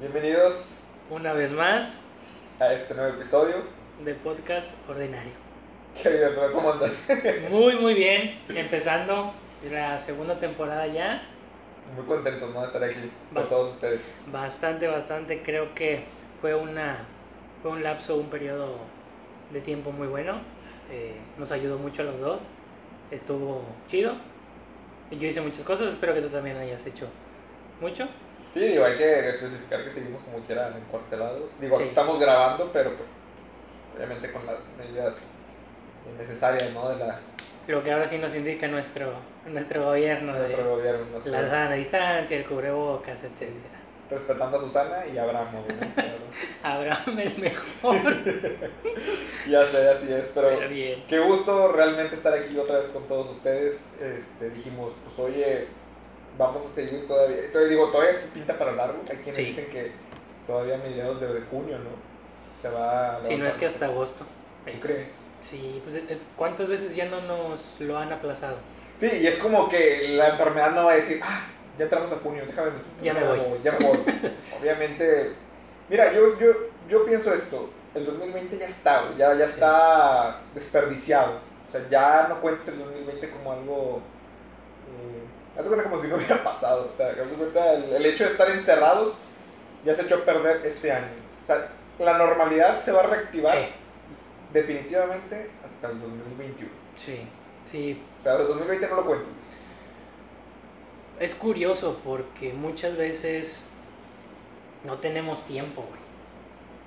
Bienvenidos Una vez más a este nuevo episodio. de podcast ordinario. ¿Qué bien? ¿Cómo andas? Muy, muy bien. Empezando la segunda temporada ya. Muy contentos ¿no? de estar aquí con Bast- todos ustedes. Bastante, bastante. Creo que fue una fue un lapso, un periodo de tiempo muy bueno. Eh, nos ayudó mucho a los dos. Estuvo chido. Yo hice muchas cosas. Espero que tú también hayas hecho mucho. Sí, digo, hay que especificar que seguimos como quiera encuartelados. Digo, aquí estamos grabando, pero pues obviamente con las medidas necesarias, ¿no? De la, Lo que ahora sí nos indica nuestro nuestro gobierno de nuestro de gobierno. nuestro- la sana distancia, el cubrebocas, etcétera. Respetando a Susana y Abraham, ¿no? Abraham el mejor. Ya sé, así es, pero Pero bien. qué gusto realmente estar aquí otra vez con todos ustedes. Este, dijimos, pues oye, vamos a seguir todavía. Entonces digo, todavía pinta para largo. Hay quienes Sí. dicen que todavía a mediados de, de junio, ¿no? Se va a Si no es que hasta agosto. ¿Tú crees? Sí, pues eh, ¿cuántas veces ya no nos lo han aplazado? Sí, y es como que la enfermedad no va a decir, ah, ya entramos a junio, déjame me quito, Ya me voy. Ya me voy. Obviamente, mira, yo, yo, yo pienso esto, el 2020 ya está, ya, ya Sí. está desperdiciado. O sea, ya no cuentes el 2020 como algo... Eh, haz cuenta como si no hubiera pasado. O sea, haz cuenta el, el hecho de estar encerrados ya se echó a perder este año. O sea, la normalidad se va a reactivar Eh, definitivamente hasta el 2021. sí, sí. O sea, el 2020 no lo cuento. Es curioso porque muchas veces no tenemos tiempo, güey.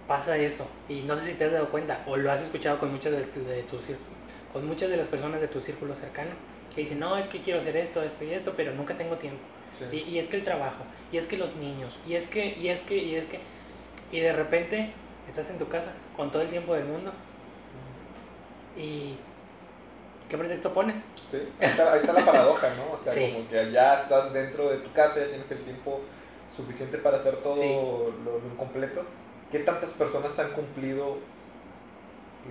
Pasa eso. Y no sé si te has dado cuenta o lo has escuchado con muchas de, de tus cir- con muchas de las personas de tu círculo cercano que dicen, no, es que quiero hacer esto, esto y esto, pero nunca tengo tiempo. Sí. Y, y es que el trabajo, y es que los niños, y es que, y es que, y es que, y de repente estás en tu casa con todo el tiempo del mundo y ¿qué pretexto pones? Sí, ahí está, ahí está la paradoja, ¿no? O sea, Sí. como que ya estás dentro de tu casa, ya tienes el tiempo suficiente para hacer todo Sí. lo, lo incompleto. ¿Qué tantas personas han cumplido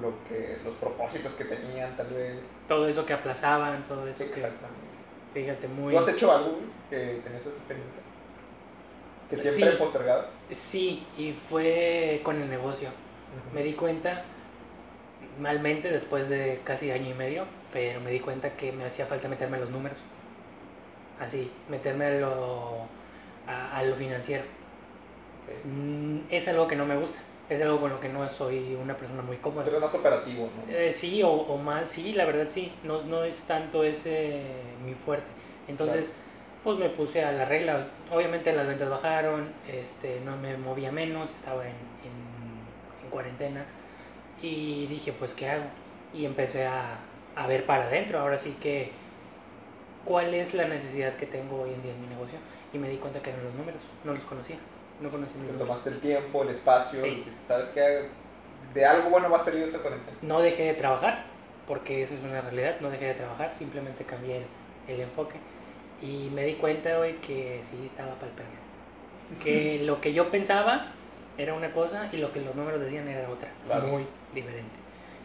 lo que los propósitos que tenían, tal vez? Todo eso que aplazaban, todo eso que, Exactamente. fíjate, muy... ¿Tú has hecho algo que tenías esa experiencia? Que siempre Sí. postergabas. Sí, y fue con el negocio. Me di cuenta, malmente después de casi año y medio, pero me di cuenta que me hacía falta meterme a los números. Así, meterme a lo, a, a lo financiero. Mm, Es algo que no me gusta, es algo con lo que no soy una persona muy cómoda. Pero más operativo, ¿no? Eh, sí, o, o más, sí, la verdad sí, no, no es tanto ese mi fuerte. Entonces, pues me puse a la regla. Obviamente las ventas bajaron, este, no me movía menos, estaba en, en, en cuarentena y dije, pues, ¿qué hago? Y empecé a, a ver para adentro, ahora sí que, ¿cuál es la necesidad que tengo hoy en día en mi negocio? Y me di cuenta que eran los números, no los conocía, no conocía mis Te números. tomaste el tiempo, el espacio, Sí. ¿sabes qué? De algo bueno va a salir esta cuarentena. no dejé de trabajar, porque eso es una realidad, no dejé de trabajar, simplemente cambié el, el enfoque y me di cuenta hoy que sí estaba para el perro. Que lo que yo pensaba era una cosa y lo que los números decían era otra, Claro. muy diferente.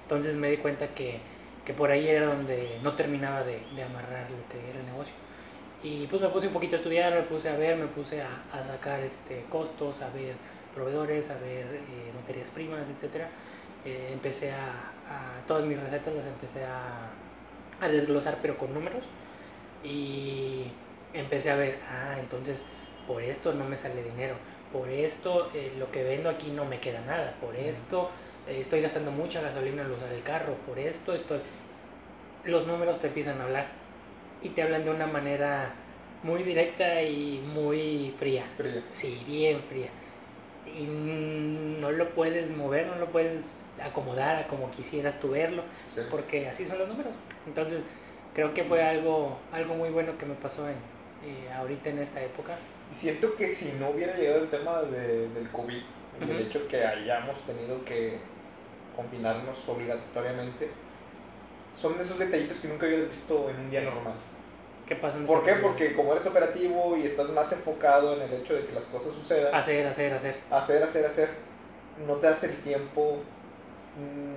Entonces me di cuenta que, que por ahí era donde no terminaba de, de amarrar lo que era el negocio. Y pues me puse un poquito a estudiar, me puse a ver, me puse a, a sacar este, costos, a ver proveedores, a ver eh, materias primas, etcétera. Eh, empecé a, a- todas mis recetas las empecé a, a desglosar pero con números y empecé a ver, ah, entonces por esto no me sale dinero, por esto eh, lo que vendo aquí no me queda nada, por esto eh, estoy gastando mucha gasolina al usar el carro, por esto estoy... Los números te empiezan a hablar y te hablan de una manera muy directa y muy fría. Fría. Sí, bien fría. Y no lo puedes mover, no lo puedes acomodar a como quisieras tú verlo, Sí. porque así son los números. Entonces, creo que fue algo, algo muy bueno que me pasó en, eh, ahorita en esta época. Siento que si no hubiera llegado el tema de- del COVID, el Ujú. hecho que hayamos tenido que confinarnos obligatoriamente, son de esos detallitos que nunca hubieras visto en un día normal. ¿Qué pasa? en ¿Por qué? Porque como eres operativo y estás más enfocado en el hecho de que las cosas sucedan, Hacer, hacer, hacer. hacer, hacer, hacer, no te das el tiempo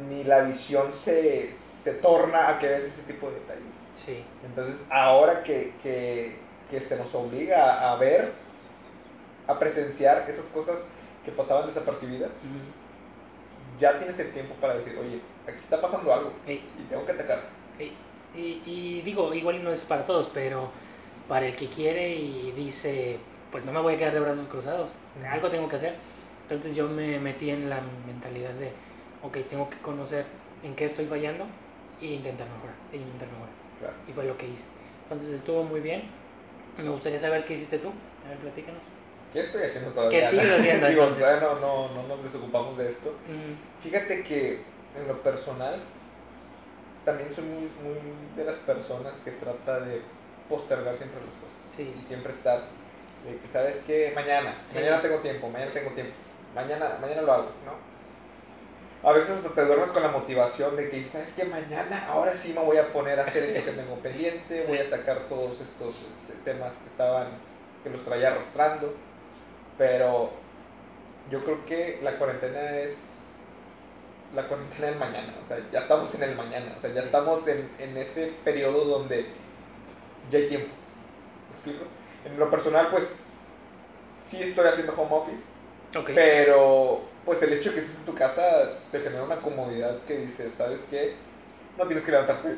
ni la visión se, se torna a que ves ese tipo de detalles. Sí. Entonces, ahora que, que, que se nos obliga a ver, a presenciar esas cosas que pasaban desapercibidas, Ujú. ya tienes el tiempo para decir, oye, aquí está pasando algo y tengo que atacar. Y, y digo, igual no es para todos, pero para el que quiere y dice, pues no me voy a quedar de brazos cruzados, algo tengo que hacer. Entonces yo me metí en la mentalidad de, ok, tengo que conocer en qué estoy fallando e intentar mejorar, e intentar mejorar. Claro. Y fue lo que hice. Entonces estuvo muy bien. Me gustaría saber qué hiciste tú. A ver, platícanos. ¿Qué estoy haciendo todavía? ¿Qué sigues haciendo, Digo, no, no, no nos desocupamos de esto. Mm, Fíjate que en lo personal también soy muy, muy de las personas que trata de postergar siempre las cosas. Sí. Y siempre estar de que, ¿sabes qué? Mañana, mañana tengo tiempo, mañana tengo tiempo, mañana, mañana lo hago, ¿no? A veces hasta te duermes con la motivación de que ¿sabes qué? Mañana, ahora sí me voy a poner a hacer esto que tengo pendiente, voy a sacar todos estos este, temas que estaban, que los traía arrastrando, pero yo creo que la cuarentena es la cuarentena del mañana, o sea, ya estamos en el mañana, o sea, ya estamos en, en ese periodo donde ya hay tiempo. ¿Me explico? En lo personal, pues, sí estoy haciendo home office, ok. pero pues el hecho de que estés en tu casa te genera una comodidad que dices, ¿sabes qué? No tienes que levantarte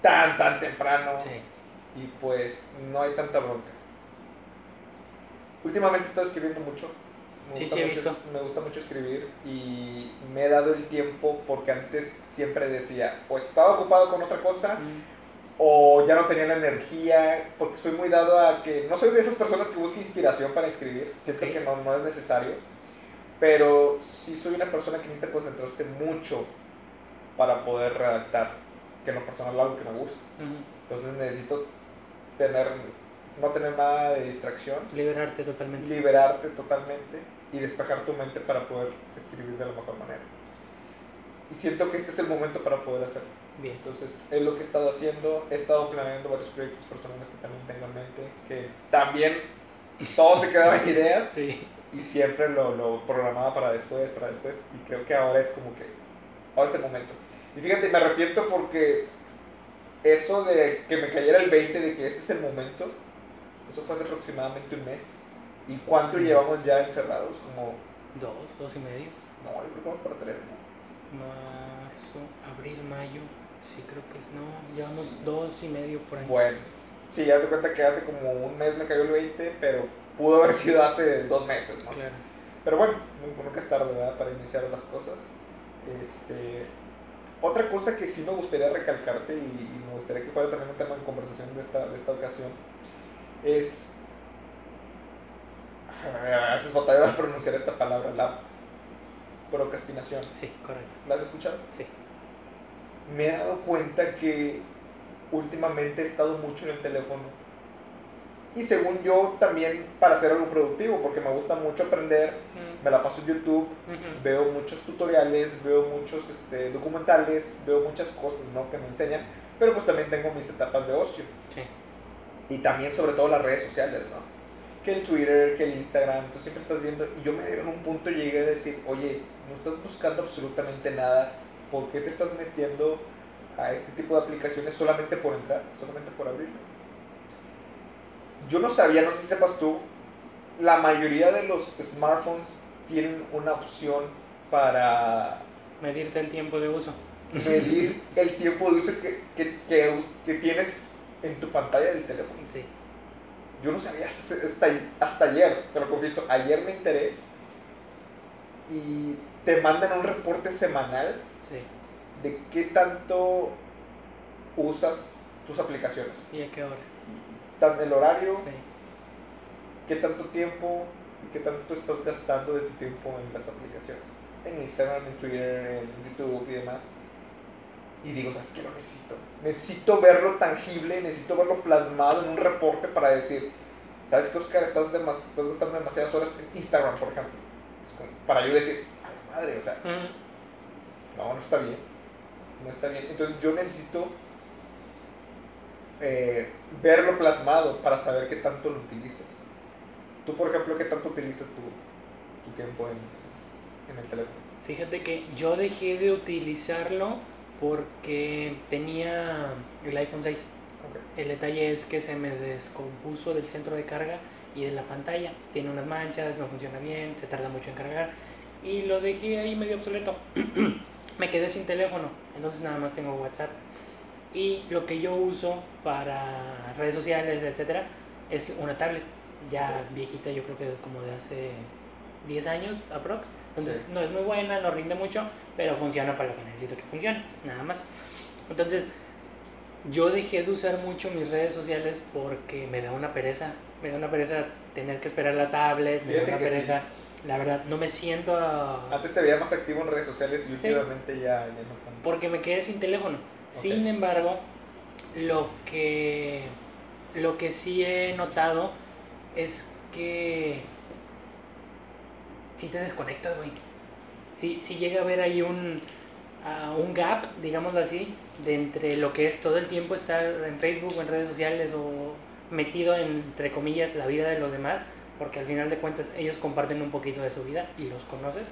tan, tan temprano Sí. y pues no hay tanta bronca. Últimamente he estado escribiendo mucho. Me Sí, gusta sí, he mucho- visto. Me gusta mucho escribir y me he dado el tiempo porque antes siempre decía, o estaba ocupado con otra cosa Mm, o ya no tenía la energía, porque soy muy dado a que no soy de esas personas que buscan inspiración para escribir, siento que no, no es necesario, pero sí soy una persona que necesita concentrarse mucho para poder redactar, que en lo personal algo que me gusta. Entonces necesito tener, no tener nada de distracción, Liberarte totalmente. liberarte totalmente y despejar tu mente para poder escribir de la mejor manera. Y siento que este es el momento para poder hacerlo. Bien. Entonces es lo que he estado haciendo, he estado planeando varios proyectos personales que también tengo en mente, que también todo se quedaba en ideas Sí. y siempre lo, lo programaba para después, para después, y creo que ahora es como que, ahora es el momento. Y fíjate, me arrepiento porque eso de que me cayera el 20 de que ese es el momento, eso fue hace aproximadamente un mes. ¿Y cuánto llevamos ya encerrados? Como, Dos, dos y medio. no, yo creo que vamos para tres, ¿no? Marzo, abril, mayo. Sí, creo que es. No, llevamos dos y medio por ahí. Bueno, sí, ya se cuenta que hace como un mes me cayó el 20, pero pudo haber sido hace dos meses, ¿no? Claro. Pero bueno, nu- nunca es tarde, ¿verdad? Para iniciar las cosas. Este, otra cosa que sí me gustaría recalcarte y, y me gustaría que fuera también un tema de conversación de esta, de esta ocasión es. A veces batalla a pronunciar esta palabra, la procrastinación. Sí, correcto. ¿La has escuchado? Sí. Me he dado cuenta que últimamente he estado mucho en el teléfono. Y según yo, también para hacer algo productivo, porque me gusta mucho aprender, Mm, me la paso en YouTube, ujú. veo muchos tutoriales, veo muchos este, documentales, veo muchas cosas ¿no? que me enseñan, pero pues también tengo mis etapas de ocio. Sí. Y también sobre todo las redes sociales, ¿no? Que el Twitter, que el Instagram, tú siempre estás viendo, y yo me en un punto llegué a decir, oye, no estás buscando absolutamente nada, ¿por qué te estás metiendo a este tipo de aplicaciones solamente por entrar, solamente por abrirlas? Yo no sabía, no sé si sepas tú, la mayoría de los smartphones tienen una opción para Medirte el tiempo de uso. medir el tiempo de uso que, que, que, que tienes en tu pantalla del teléfono. Yo no sabía hasta, hasta, hasta ayer, te lo confieso, ayer me enteré y te mandan un reporte semanal Sí. de qué tanto usas tus aplicaciones. ¿Y a qué hora? Tan el horario, Sí. qué tanto tiempo y qué tanto estás gastando de tu tiempo en las aplicaciones. En Instagram, en Twitter, en YouTube y demás. Y digo, ¿sabes qué? Lo necesito. Necesito verlo tangible, necesito verlo plasmado en un reporte para decir, ¿sabes qué, Oscar? Estás, demas- estás gastando demasiadas horas en Instagram, por ejemplo. Como para yo decir, a la madre, o sea, Mm, no, no está bien. No está bien. Entonces yo necesito eh, verlo plasmado para saber qué tanto lo utilizas. Tú, por ejemplo, ¿qué tanto utilizas tu, tu tiempo en, en el teléfono? Fíjate que yo dejé de utilizarlo porque tenía el iPhone 6. Ok. El detalle es que se me descompuso del centro de carga y de la pantalla. Tiene unas manchas, no funciona bien, se tarda mucho en cargar. Y lo dejé ahí medio obsoleto. me quedé sin teléfono, entonces nada más tengo WhatsApp. Y lo que yo uso para redes sociales, etcétera, es una tablet ya viejita, yo creo que como de hace 10 años aprox. Entonces Sí. no es muy buena, no rinde mucho, pero funciona para lo que necesito que funcione, nada más. Entonces yo dejé de usar mucho mis redes sociales porque me da una pereza, me da una pereza tener que esperar la tablet, me da una sí. pereza, la verdad, no me siento a... Antes te veía más activo en redes sociales y últimamente ya, ya no porque me quedé sin teléfono. Sin embargo, lo que lo que sí he notado es que si te desconectas, güey. Si si llega a haber ahí un ah, un gap, digámoslo así, de entre lo que es todo el tiempo estar en Facebook o en redes sociales o metido en, entre comillas la vida de los demás, porque al final de cuentas ellos comparten un poquito de su vida y los conoces,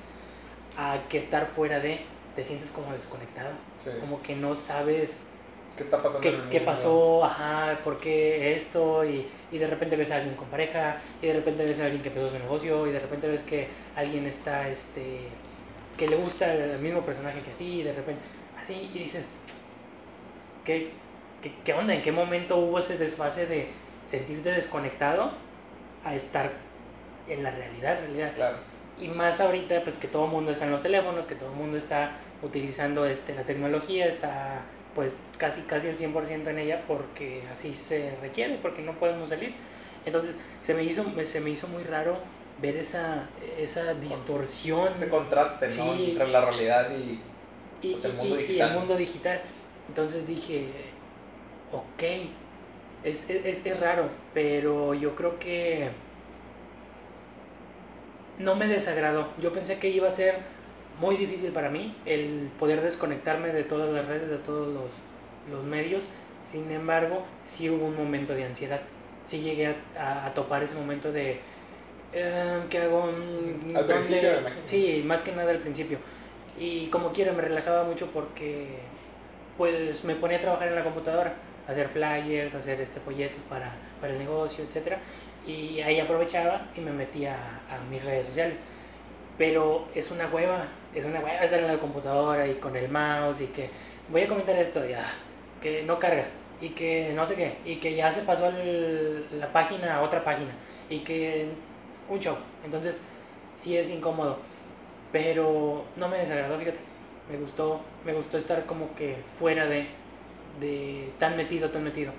a que estar fuera de te sientes como desconectado, Sí. como que no sabes ¿Qué está pasando qué, qué pasó, ajá, por qué esto, y, y de repente ves a alguien con pareja, y de repente ves a alguien que empezó su negocio, y de repente ves que alguien está, este, que le gusta el mismo personaje que a ti, y de repente, así, y dices, ¿qué, qué, qué onda? ¿En qué momento hubo ese desfase de sentirte desconectado a estar en la realidad, realidad? Claro. Y más ahorita, pues que todo el mundo está en los teléfonos, que todo el mundo está utilizando este, la tecnología, está pues casi casi el 100% en ella porque así se requiere, porque no podemos salir. Entonces se me hizo, se me hizo muy raro ver esa, esa distorsión Ese contraste, ¿no? Entre la realidad y... y, pues, el mundo y- y digital. el mundo digital. Entonces dije, ok, es, es- es raro, pero yo creo que no me desagradó. Yo pensé que iba a ser muy difícil para mí el poder desconectarme de todas las redes, de todos los, los medios. Sin embargo, sí hubo un momento de ansiedad. Sí llegué a, a- a topar ese momento de... eh, ¿Qué hago? Mm, Al ¿dónde? principio. Sí, más que nada al principio. Y como quiera me relajaba mucho porque pues me ponía a trabajar en la computadora, hacer flyers, hacer este folletos para, para el negocio, etcétera, y ahí aprovechaba y me metía a, a mis redes sociales. Pero es una hueva, es una hueva estar en la computadora y con el mouse y que voy a comentar esto ya, que no carga y que no sé qué, y que ya se pasó el- la página a otra página y que un show. Entonces, sí es incómodo, pero no me desagradó, fíjate. Me gustó, me gustó estar como que fuera de, de tan metido, tan metido.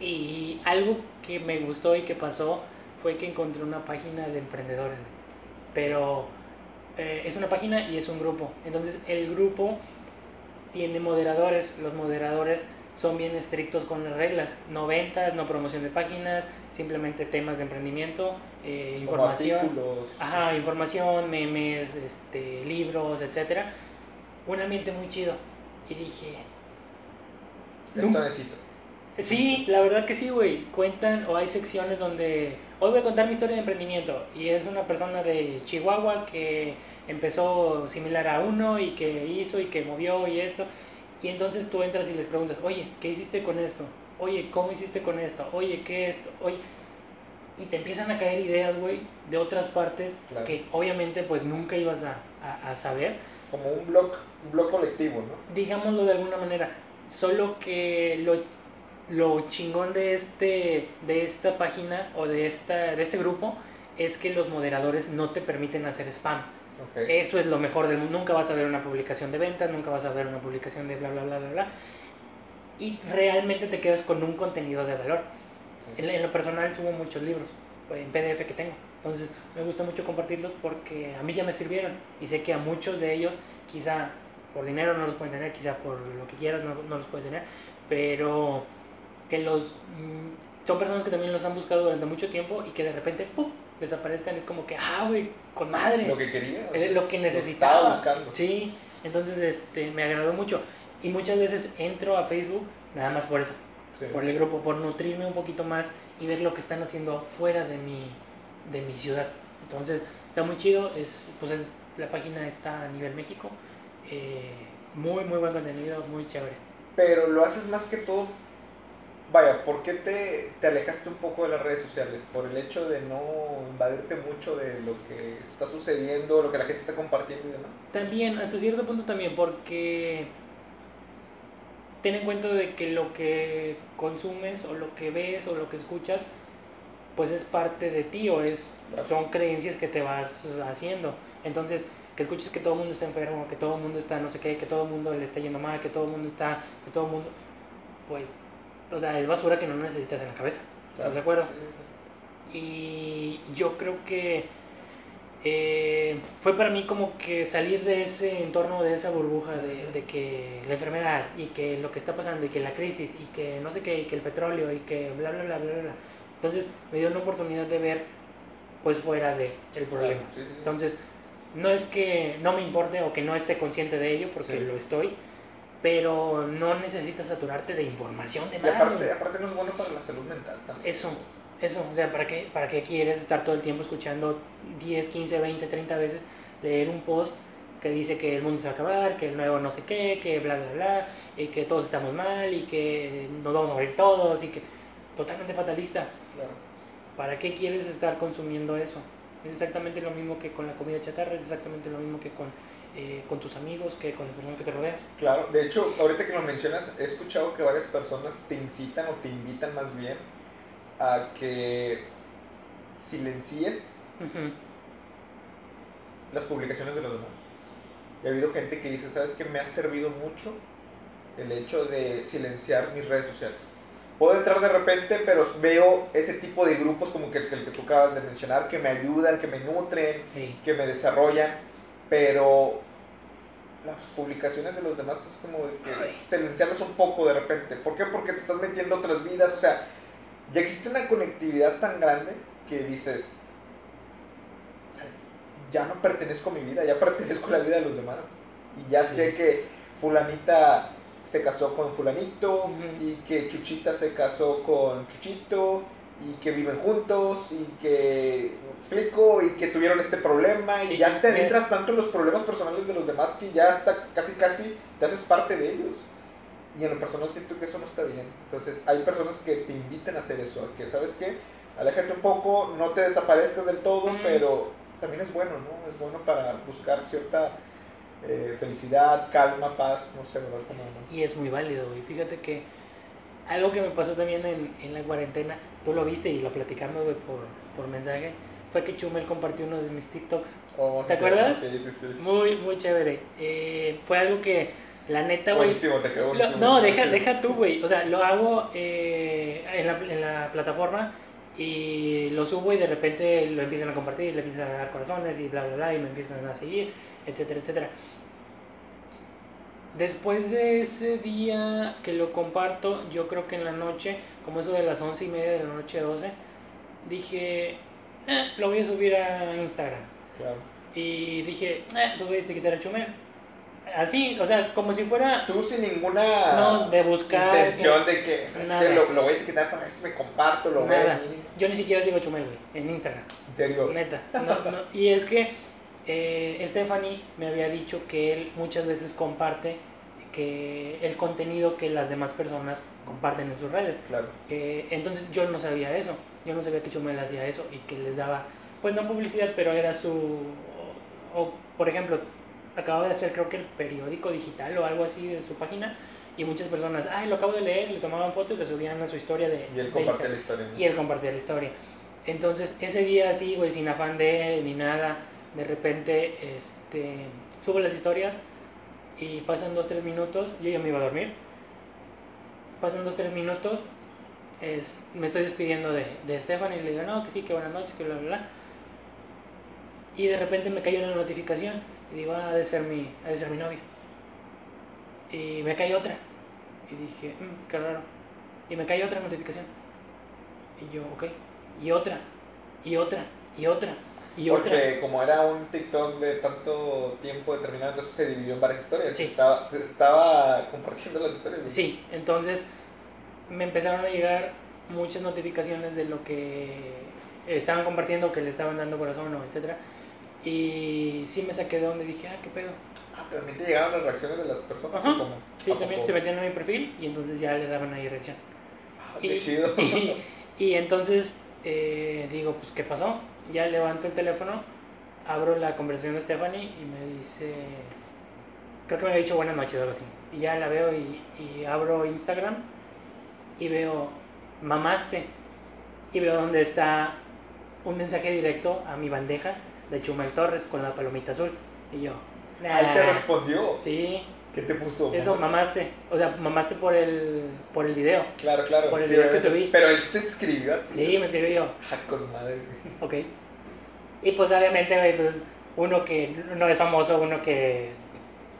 Y algo que me gustó y que pasó fue que encontré una página de emprendedores. Pero eh, es una página y es un grupo. Entonces el grupo tiene moderadores. Los moderadores son bien estrictos con las reglas. No ventas, no promoción de páginas, simplemente temas de emprendimiento, eh, información. Ajá, información, memes, este, libros, etcétera. Un ambiente muy chido. Y dije, Esto necesito. Sí, la verdad que sí, güey. Cuentan o hay secciones donde hoy voy a contar mi historia de emprendimiento y es una persona de Chihuahua que empezó similar a uno y que hizo y que movió y esto. Y entonces tú entras y les preguntas, oye, ¿qué hiciste con esto? Oye, ¿cómo hiciste con esto? Oye, ¿qué esto? Oye, y te empiezan a caer ideas, güey, de otras partes Claro. que obviamente pues nunca ibas a, a- a saber Como un blog, un blog colectivo, ¿no? digámoslo de alguna manera. Solo que lo, lo chingón de este de esta página o de esta de este grupo es que los moderadores no te permiten hacer spam. Ok. Eso es lo mejor del mundo. Nunca vas a ver una publicación de ventas, nunca vas a ver una publicación de bla bla bla bla bla. Y realmente te quedas con un contenido de valor. Sí. En, en lo personal subo muchos libros pues, en PDF que tengo. Entonces me gusta mucho compartirlos porque a mí ya me sirvieron. Y sé que a muchos de ellos, quizá por dinero no los pueden tener, quizá por lo que quieras no, no los pueden tener. Pero que los... mm, son personas que también los han buscado durante mucho tiempo y que de repente ¡pum! desaparezcan. Es como que, ah, güey, con madre. Lo que quería. Es lo que Lo necesitaba. estaba buscando. Sí, entonces este, me agradó mucho. Y muchas veces entro a Facebook nada más por eso Sí. por el grupo, por nutrirme un poquito más y ver lo que están haciendo fuera de mi, de mi ciudad. Entonces, está muy chido, es, pues es la página está a nivel México. Eh, muy, muy buen contenido, muy chévere. Pero lo haces más que todo. Vaya, ¿por qué te, te alejaste un poco de las redes sociales? ¿Por el hecho de no invadirte mucho de lo que está sucediendo, lo que la gente está compartiendo y demás? También, hasta cierto punto también, porque ten en cuenta de que lo que consumes o lo que ves o lo que escuchas, pues es parte de ti o es, son creencias que te vas haciendo. Entonces, que escuches que todo el mundo está enfermo, que todo el mundo está no sé qué, que todo el mundo le está yendo mal, que todo el mundo está, que todo el mundo, pues, o sea, es basura que no necesitas en la cabeza. ¿Estás de acuerdo? Y yo creo que eh, fue para mí como que salir de ese entorno, de esa burbuja de, de, que la enfermedad y que lo que está pasando y que la crisis y que no sé qué, y que el petróleo y que bla, bla, bla, bla, bla. Entonces me dio una oportunidad de ver pues fuera de el problema. Entonces, no es que no me importe o que no esté consciente de ello, porque Sí. lo estoy, pero no necesitas saturarte de información de Y nada. aparte, aparte no es bueno para la salud mental también. Eso, eso, o sea, ¿para qué, ¿para qué quieres estar todo el tiempo escuchando 10, 15, 20, 30 veces leer un post que dice que el mundo se va a acabar, que el nuevo no sé qué, que bla, bla, bla, y que todos estamos mal, y que nos vamos a morir todos, y que totalmente fatalista. Claro. ¿Para qué quieres estar consumiendo eso? Es exactamente lo mismo que con la comida chatarra, es exactamente lo mismo que con, eh, con tus amigos, que con las personas que te rodeas. Claro, de hecho, ahorita que lo mencionas, he escuchado que varias personas te incitan o te invitan más bien a que silencies Ujú. las publicaciones de los demás. Y ha habido gente que dice, ¿sabes qué? Me ha servido mucho el hecho de silenciar mis redes sociales. Puedo entrar de repente, pero veo ese tipo de grupos como que el, el que tú acabas de mencionar, que me ayudan, que me nutren, Sí. que me desarrollan, pero las publicaciones de los demás es como de que Ay. silenciarlas un poco de repente. ¿Por qué? Porque te estás metiendo a otras vidas, o sea, ya existe una conectividad tan grande que dices, o sea, ya no pertenezco a mi vida, ya pertenezco a la vida de los demás. Y ya Sí. sé que fulanita se casó con fulanito y que Chuchita se casó con Chuchito y que viven juntos y que ¿me explico y que tuvieron este problema y Y ya te adentras tanto en los problemas personales de los demás que ya hasta casi casi te haces parte de ellos. Y en lo personal siento que eso no está bien. Entonces hay personas que te invitan a hacer eso a que sabes qué aléjate un poco no te desaparezcas del todo pero también es bueno no es bueno para buscar cierta eh, felicidad calma paz no sé verdad como no? Y es muy válido. Y fíjate que algo que me pasó también en, en la cuarentena, tú lo viste y lo platicamos güey, por, por mensaje, fue que Chumel compartió uno de mis TikToks. Oh, ¿Te sí, acuerdas? Sí, sí, sí. Muy, muy chévere. Eh, fue algo que, la neta, güey. Buenísimo, te quedó lo- no, deja, deja tú, güey. O sea, lo hago eh, en, la, en la plataforma y lo subo y de repente lo empiezan a compartir, le empiezan a dar corazones y bla, bla, bla, y me empiezan a seguir, etcétera, etcétera. Después de ese día que lo comparto, yo creo que en la noche, como eso de las once y media de la noche, 12, dije, "Eh, lo voy a subir a Instagram. Claro. Y dije, eh, pues voy a etiquetar a Chumel. Así, o sea, como si fuera... Tú sin ninguna No, de buscar, intención de que, ¿sabes nada. qué? Lo, lo voy a etiquetar para ver si me comparto, lo Nada. ven. Yo ni siquiera sigo a Chumel, güey, en Instagram. En serio. Neta. no, no. Y es que eh, Stephanie me había dicho que él muchas veces comparte que el contenido que las demás personas comparten en sus redes. Claro. Entonces yo no sabía eso. Yo no sabía que Chumel hacía eso y que les daba, pues no publicidad, pero era su... O, o, por ejemplo, acababa de hacer creo que el periódico digital o algo así de su página y muchas personas, ay, lo acabo de leer, le tomaban fotos y le subían a su historia de... Y él Instagram la historia. y él compartía la historia. Entonces, ese día así, güey, sin afán de él ni nada, de repente, este, subo las historias y pasan dos, tres minutos, yo ya me iba a dormir, pasan dos, tres minutos, es, me estoy despidiendo de, de Stephanie y le digo, no, que sí, que buenas noches, que bla, bla, bla. Y de repente me cayó una notificación y digo, ah, ha de ser mi, ha de ser mi novia. Y me cae otra. Y dije, "Mm, qué raro. Y me cae otra notificación. Y yo, ok. Y otra. Y otra. Y otra. Y otra. Porque como era un TikTok de tanto tiempo determinado, entonces se dividió en varias historias. Sí. Estaba, se estaba compartiendo las historias. ¿no? Sí, entonces me empezaron a llegar muchas notificaciones de lo que estaban compartiendo, que le estaban dando corazón o etcétera. Y sí me saqué de donde dije, ah, qué pedo. Ah, también te llegaron las reacciones de las personas. Ajá. como, Sí, ¿a también poco? se metían a mi perfil y entonces ya le daban ahí reacción. Ah, qué chido. Y, y entonces eh, digo, pues, ¿qué pasó? Ya levanto el teléfono, abro la conversación de Stephanie y me dice, creo que me había dicho buenas noches o algo así. Y ya la veo y, y abro Instagram y veo, mamaste. Y veo donde está un mensaje directo a mi bandeja de Chumel Torres con la palomita azul. Y yo, Ahí te "Nah". respondió. Sí, ¿Qué te puso? eso mamaste. O sea, mamaste por el, por el video. Claro, claro. Por el sí, video que subí. Pero él te escribió a ti. Sí, me escribió yo. Ah, con madre. Ok. Y pues obviamente, güey, pues uno que no es famoso, uno que,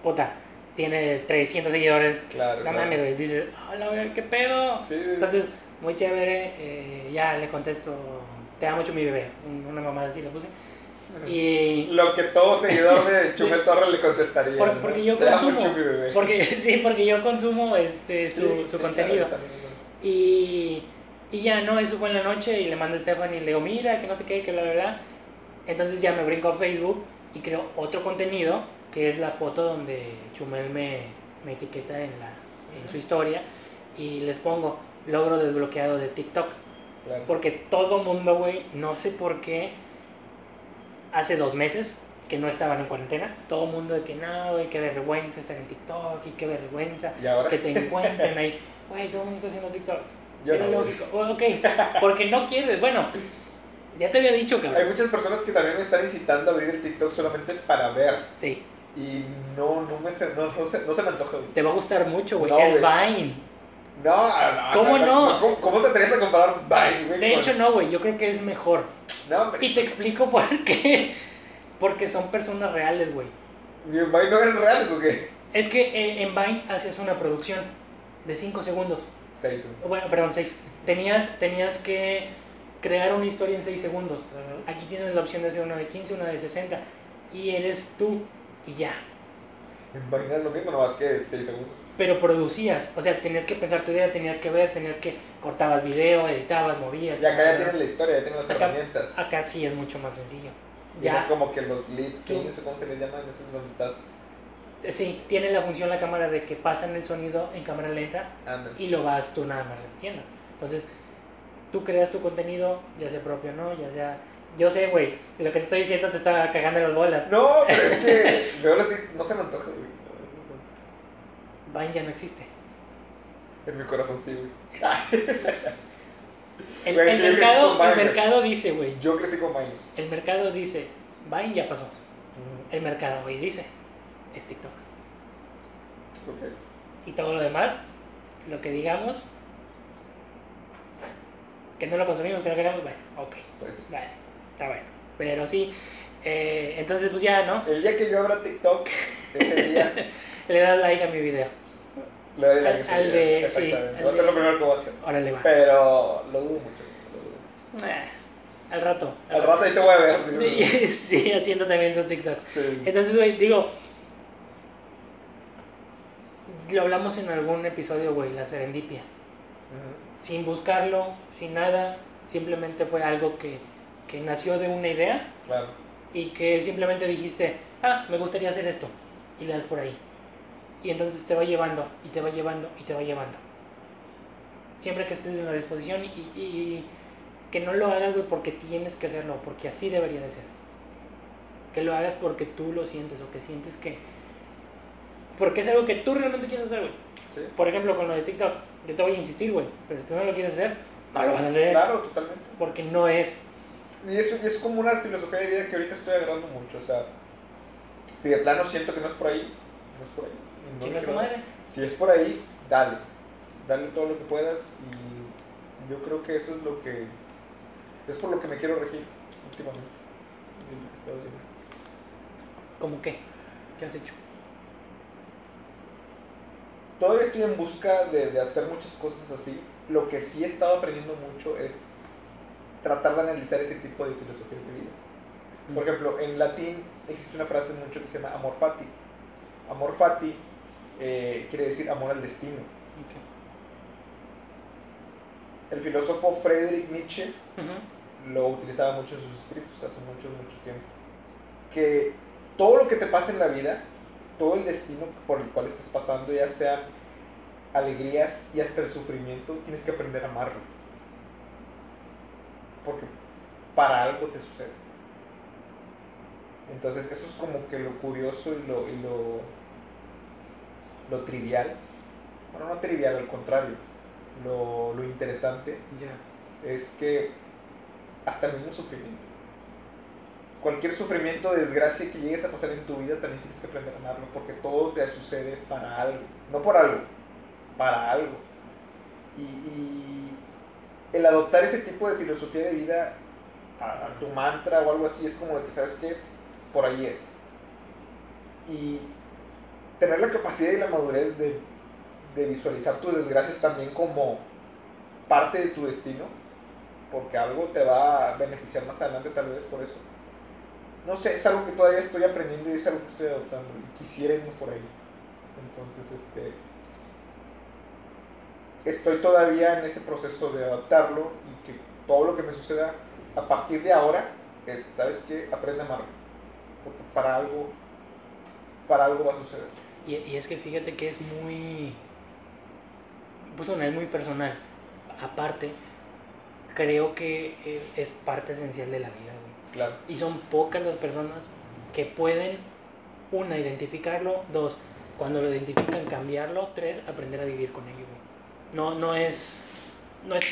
puta, tiene 300 seguidores, Claro. no claro. mames, güey, dices, hola, güey, qué pedo. Sí. Entonces, muy chévere, eh, ya le contesto, te amo mucho mi bebé, un- una mamada así le puse. Y Lo que todo seguidor de Chumel Torres le contestaría. por- ¿no? porque yo consumo, porque, sí, porque yo consumo este, su, Sí, su sí, contenido. claro. Y, y ya, ¿no? Eso fue en la noche y le mando a Stephanie y le digo, mira, que no sé qué, que bla, bla. Entonces ya me brinco a Facebook y creo otro contenido, que es la foto donde Chumel me, me etiqueta en, la, en su historia y les pongo logro desbloqueado de TikTok. Claro. Porque todo mundo, güey, no sé por qué, hace dos meses que no estaban en cuarentena, todo mundo de que no, güey, qué vergüenza estar en TikTok y qué vergüenza ¿Y ahora? que te encuentren ahí. Güey, todo el mundo está haciendo TikTok. Yo Era no, lógico. Oh, ok, porque no quieres. Bueno, ya te había dicho, Hay cabrón. muchas personas que también me están incitando a abrir el TikTok solamente para ver. Sí, Y no, no, me, no, no, se, no se me antoja. te va a gustar mucho, güey. No, es güey. Vine. No, no, ¿Cómo no? ¿Cómo, cómo te atreves a comparar Vine, güey? De con- hecho, no, güey. Yo creo que es mejor. No, hombre. Y te explico por qué. Porque son personas reales, güey. ¿Y en Vine no eran reales o qué? Es que eh, en Vine haces una producción de 5 segundos. Seis. Bueno, perdón, 6. Tenías, tenías que crear una historia en 6 segundos. Aquí tienes la opción de hacer una de 15, una de 60. Y eres tú y ya. En Vine era lo mismo, nomás que seis segundos. Pero producías, o sea, tenías que pensar tu idea, tenías que ver, tenías que cortabas video, editabas, movías. Y acá ya tienes la historia, ya tienes las Acá- herramientas. Acá sí es mucho más sencillo. Ya, como que los lip syncs, cómo se les llaman, esos es donde estás. eh, sí, tiene la función la cámara de que pasan el sonido en cámara lenta y lo vas tú nada más repitiendo. Entonces, tú creas tu contenido, ya sea propio o no, ya sea... Yo sé, güey, lo que te estoy diciendo te está cagando las bolas. No, pero es que luego les digo, no se me antoja, güey. Vine ya no existe. En mi corazón sí, güey. El, Güey, el sí, yo mercado, el mercado dice, güey, Yo crecí con Vine. el mercado dice, Vine ya pasó. El mercado hoy dice, es TikTok. Ok. Y todo lo demás, lo que digamos, que no lo consumimos, que no queremos, bueno, ok, Pues, vale, está bueno. Pero sí, eh, entonces pues ya, ¿no? el día que yo abra TikTok, ese día Le das like a mi video. Le doy la Al- al de- sí, Exactamente. a ser de- lo primero que voy a hacer. Órale, va. Pero lo dudo mucho. Eh, al rato. Al rato ahí te voy a ver. Sí, sí, haciendo también tu TikTok. Sí. Entonces, güey, digo, lo hablamos en algún episodio, güey, la serendipia. Sin buscarlo, sin nada, simplemente fue algo que, que nació de una idea Claro. y que simplemente dijiste, ah, me gustaría hacer esto, y le das por ahí. Y entonces te va llevando, y te va llevando, y te va llevando. Siempre que estés en la disposición y, y que no lo hagas, güey, porque tienes que hacerlo, porque así debería de ser. Que lo hagas porque tú lo sientes o que sientes que... Porque es algo que tú realmente quieres hacer, güey. Sí. Por ejemplo, con lo de TikTok, yo te voy a insistir, güey, pero si tú no lo quieres hacer, no lo vas a hacer. Claro, totalmente. Porque no es. Y eso y es como una filosofía de vida que ahorita estoy agarrando mucho. O sea, si de plano siento que no es por ahí, no es por ahí. Tu madre. Si es por ahí, dale. Dale todo lo que puedas y yo creo que eso es lo que es por lo que me quiero regir últimamente. ¿Cómo qué? ¿Qué has hecho? Todavía estoy en busca de, de hacer muchas cosas así. Lo que sí he estado aprendiendo mucho es tratar de analizar ese tipo de filosofía de vida. Por ejemplo, en latín existe una frase mucho que se llama amor fati. Amor fati eh, quiere decir amor al destino. El filósofo Friedrich Nietzsche lo utilizaba mucho en sus escritos hace mucho, mucho tiempo. que todo lo que te pasa en la vida, todo el destino por el cual estás pasando, ya sean alegrías y hasta el sufrimiento, tienes que aprender a amarlo. Porque para algo te sucede. Entonces, eso es como que lo curioso y lo, y lo, lo trivial. Bueno, no trivial, al contrario. Lo, lo interesante Ya. es que hasta el mismo sufrimiento. Cualquier sufrimiento, desgracia que llegues a pasar en tu vida, también tienes que aprender a amarlo, porque todo te sucede para algo, no por algo, para algo. Y, y el adoptar ese tipo de filosofía de vida a, a tu mantra o algo así es como de que, ¿sabes qué? Por ahí es. Y tener la capacidad y la madurez de, de visualizar tus desgracias también como parte de tu destino, porque algo te va a beneficiar más adelante tal vez por eso. No sé, es algo que todavía estoy aprendiendo y es algo que estoy adoptando y quisiera irme por ahí. Entonces, este estoy todavía en ese proceso de adaptarlo y que todo lo que me suceda a partir de ahora es, ¿sabes qué? Aprende a amarlo. Porque para algo, para algo va a suceder. Y, y es que fíjate que es muy. Pues bueno, es muy personal. Aparte, creo que eh, es parte esencial de la vida, güey. Claro. Y son pocas las personas que pueden, una, identificarlo, dos, cuando lo identifican, cambiarlo, tres, aprender a vivir con ello, güey. No, no es. No es.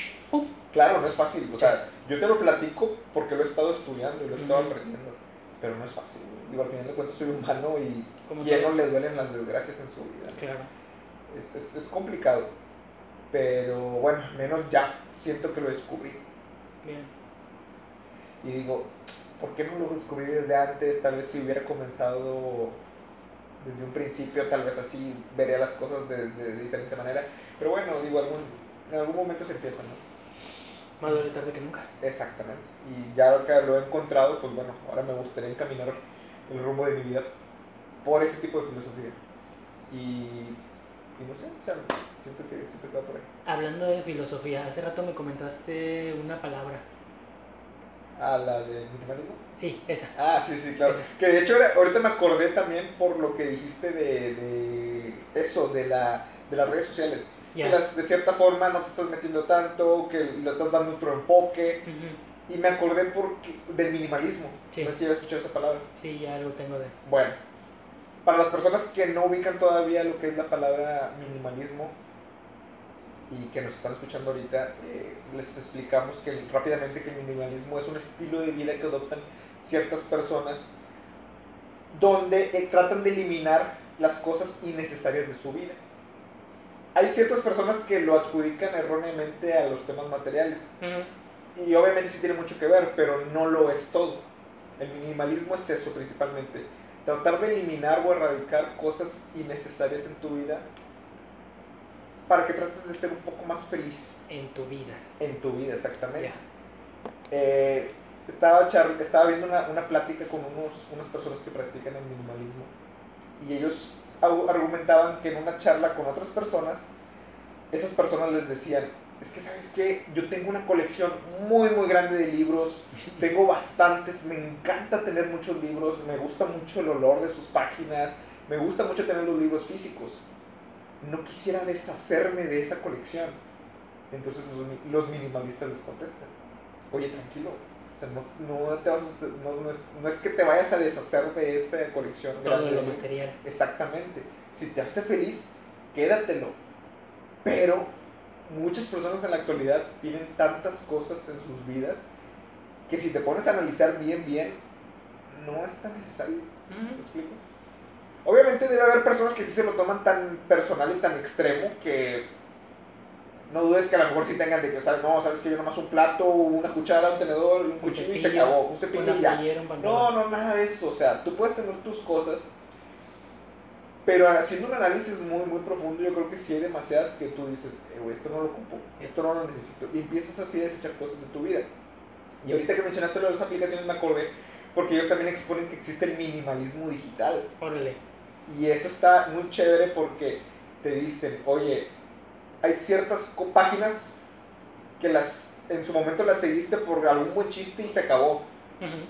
Claro, no es fácil. O sea, yo te lo platico porque lo he estado estudiando y lo he estado aprendiendo. Pero no es fácil. Digo, al final de cuentas soy humano y quién no le duelen las desgracias en su vida. Claro. Es, es, es complicado. Pero bueno, menos ya siento que lo descubrí. Bien. Y digo, ¿por qué no lo descubrí desde antes? Tal vez si hubiera comenzado desde un principio, tal vez así vería las cosas de, de diferente manera. Pero bueno, digo, algún, en algún momento se empieza, ¿no? Más vale tarde que nunca. Exactamente. Y ya que lo he encontrado, pues bueno, ahora me gustaría encaminar el rumbo de mi vida por ese tipo de filosofía. Y, y no sé, o sea, siento que, siento que va por ahí. Hablando de filosofía, hace rato me comentaste una palabra. Ah, la de minimalismo. Sí, esa. Ah, sí, sí, claro. Que de hecho ahorita me acordé también por lo que dijiste de, de eso, de, la, de las redes sociales. Ya. Que las, de cierta forma no te estás metiendo tanto, que lo estás dando otro enfoque. Ujú. Y me acordé porque, del minimalismo. Sí. No sé si habías escuchado esa palabra. Sí, ya lo tengo de. Bueno, para las personas que no ubican todavía lo que es la palabra minimalismo y que nos están escuchando ahorita, eh, les explicamos que rápidamente que el minimalismo es un estilo de vida que adoptan ciertas personas donde eh, tratan de eliminar las cosas innecesarias de su vida. Hay ciertas personas que lo adjudican erróneamente a los temas materiales. Ujú. Y obviamente sí tiene mucho que ver, pero no lo es todo. El minimalismo es eso principalmente. Tratar de eliminar o erradicar cosas innecesarias en tu vida para que trates de ser un poco más feliz En tu vida. en tu vida, exactamente. Eh, estaba, char- estaba viendo una, una plática con unos, unas personas que practican el minimalismo y ellos argumentaban que en una charla con otras personas, esas personas les decían, es que sabes que yo tengo una colección muy muy grande de libros, tengo bastantes, me encanta tener muchos libros, me gusta mucho el olor de sus páginas, me gusta mucho tener los libros físicos, no quisiera deshacerme de esa colección. Entonces los, los minimalistas les contestan, oye tranquilo, o sea, no, no te vas a hacer- no, no es, no es que te vayas a deshacer de esa colección Todo grande. lo material. Exactamente. Si te hace feliz, quédatelo. Pero muchas personas en la actualidad tienen tantas cosas en sus vidas que si te pones a analizar bien, bien, no es tan necesario. ¿Me explico? Obviamente debe haber personas que sí se lo toman tan personal y tan extremo que no dudes que a lo mejor sí tengan de que, ¿sabes? No, sabes que yo nomás un plato, una cuchara, un tenedor, un cuchillo y se cepillo, acabó. Un cepillo y ya. un No, no, nada de eso. O sea, tú puedes tener tus cosas, pero haciendo un análisis muy, muy profundo, yo creo que sí hay demasiadas que tú dices, eh, esto no lo ocupo, esto no lo necesito. Y empiezas así a desechar cosas de tu vida. Y ahorita que mencionaste las aplicaciones me acordé, porque ellos también exponen que existe el minimalismo digital. Órale. Y eso está muy chévere porque te dicen, oye, hay ciertas páginas que las en su momento las seguiste por algún buen chiste y se acabó Ujú.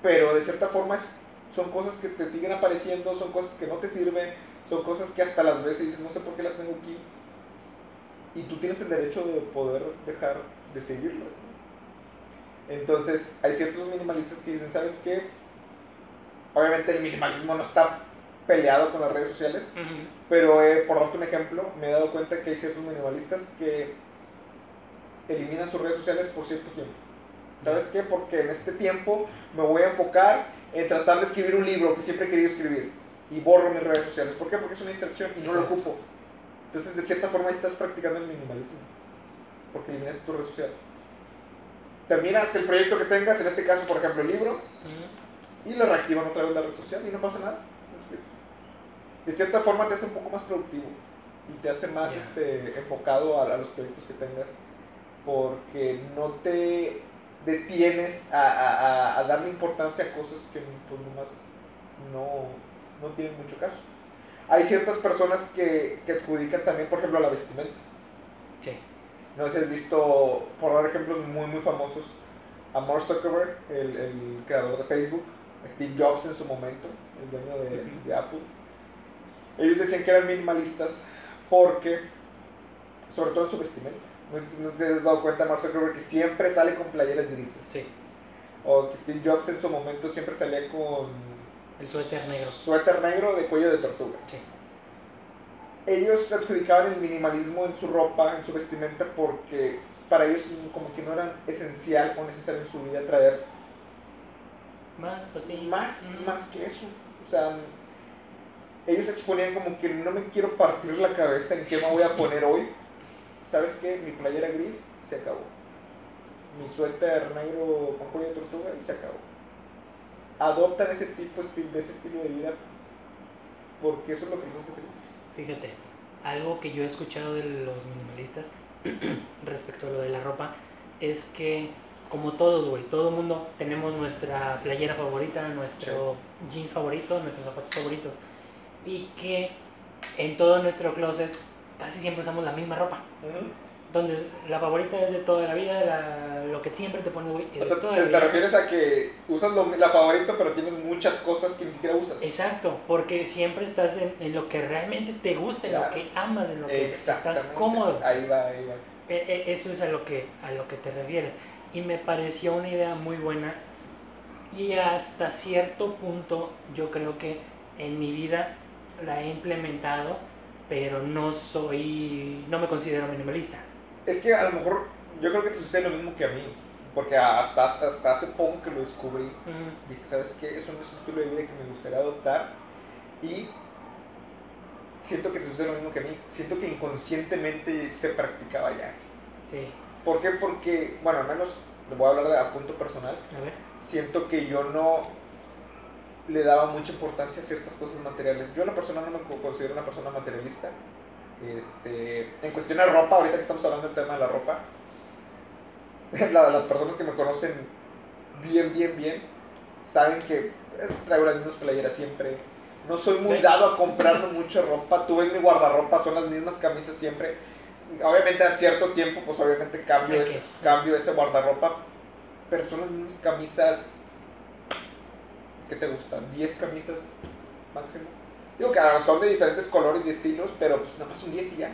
pero de cierta forma es- son cosas que te siguen apareciendo, son cosas que no te sirven, son cosas que hasta las veces dices, no sé por qué las tengo aquí. Y tú tienes el derecho de poder dejar de seguirlas. Entonces, hay ciertos minimalistas que dicen, ¿sabes qué? Obviamente el minimalismo no está peleado con las redes sociales, pero eh, por darte un ejemplo, me he dado cuenta que hay ciertos minimalistas que eliminan sus redes sociales por cierto tiempo. ¿Sabes qué? Porque en este tiempo me voy a enfocar en tratar de escribir un libro que siempre he querido escribir y borro mis redes sociales. ¿Por qué? Porque es una distracción y no lo ocupo. Entonces, de cierta forma, estás practicando el minimalismo porque eliminas tu red social. Terminas el proyecto que tengas, en este caso, por ejemplo, el libro, y lo reactivan otra vez la red social y no pasa nada. De cierta forma, te hace un poco más productivo y te hace más este, enfocado a los proyectos que tengas porque no te detienes a, a, darle importancia a cosas que pues, no, no tienen mucho caso. Hay ciertas personas que, que adjudican también, por ejemplo, a la vestimenta. Sí. No sé si has visto, por dar ejemplos muy, muy famosos, a Mark Zuckerberg, el, el creador de Facebook, Steve Jobs en su momento, el dueño de, de Apple. Ellos decían que eran minimalistas porque, sobre todo en su vestimenta no, te has dado cuenta, Mark Zuckerberg, que siempre sale con playeras grises. Sí. O que Steve Jobs en su momento siempre salía con. El suéter negro. Suéter negro de cuello de tortuga. Sí. Ellos adjudicaban el minimalismo en su ropa, en su vestimenta, porque para ellos como que no era esencial o necesario en su vida traer más así. Más, más que eso. O sea, ellos exponían como que no me quiero partir la cabeza en qué me voy a poner hoy, ¿sabes qué? Mi playera gris se acabó. Mi suéter negro con cuello de tortuga y se acabó. Adoptan ese tipo de ese estilo de vida porque eso es lo que nos hace felices. Fíjate, algo que yo he escuchado de los minimalistas respecto a lo de la ropa es que como todos, güey, todo el mundo tenemos nuestra playera favorita, nuestro jeans favorito, nuestros zapatos favoritos y que en todo nuestro closet casi siempre usamos la misma ropa. Donde la favorita es de toda la vida, lo que siempre te pone, güey. O sea, te, refieres a que usas la favorita, pero tienes muchas cosas que ni siquiera usas. Exacto, porque siempre estás en, lo que realmente te gusta, en lo que amas, en lo que estás cómodo. Ahí va, ahí va. E, e, eso es a lo, que, a lo que te refieres. Y me pareció una idea muy buena. Y hasta cierto punto, yo creo que en mi vida la he implementado pero no soy, no me considero minimalista. Es que a lo mejor yo creo que te sucede lo mismo que a mí, porque hasta, hasta, hace poco que lo descubrí, dije, ¿sabes qué? Eso no es un estilo de vida que me gustaría adoptar y siento que te sucede lo mismo que a mí, siento que inconscientemente se practicaba ya. Sí. ¿Por qué? Porque, bueno, al menos, le voy a hablar de a punto personal, a ver. siento que yo no le daba mucha importancia a ciertas cosas materiales. Yo a la persona no me considero una persona materialista. Este, en cuestión de ropa, ahorita que estamos hablando del tema de la ropa, las personas que me conocen bien, bien, bien, saben que traigo las mismas playeras siempre. No soy muy dado a comprarme mucha ropa. Tú ves mi guardarropa, son las mismas camisas siempre. Obviamente a cierto tiempo, pues obviamente cambio, ese, cambio ese guardarropa. Pero son las mismas camisas ¿qué te gustan? 10 camisas máximo. Digo que son de diferentes colores y estilos, pero pues nada más son 10 y ya.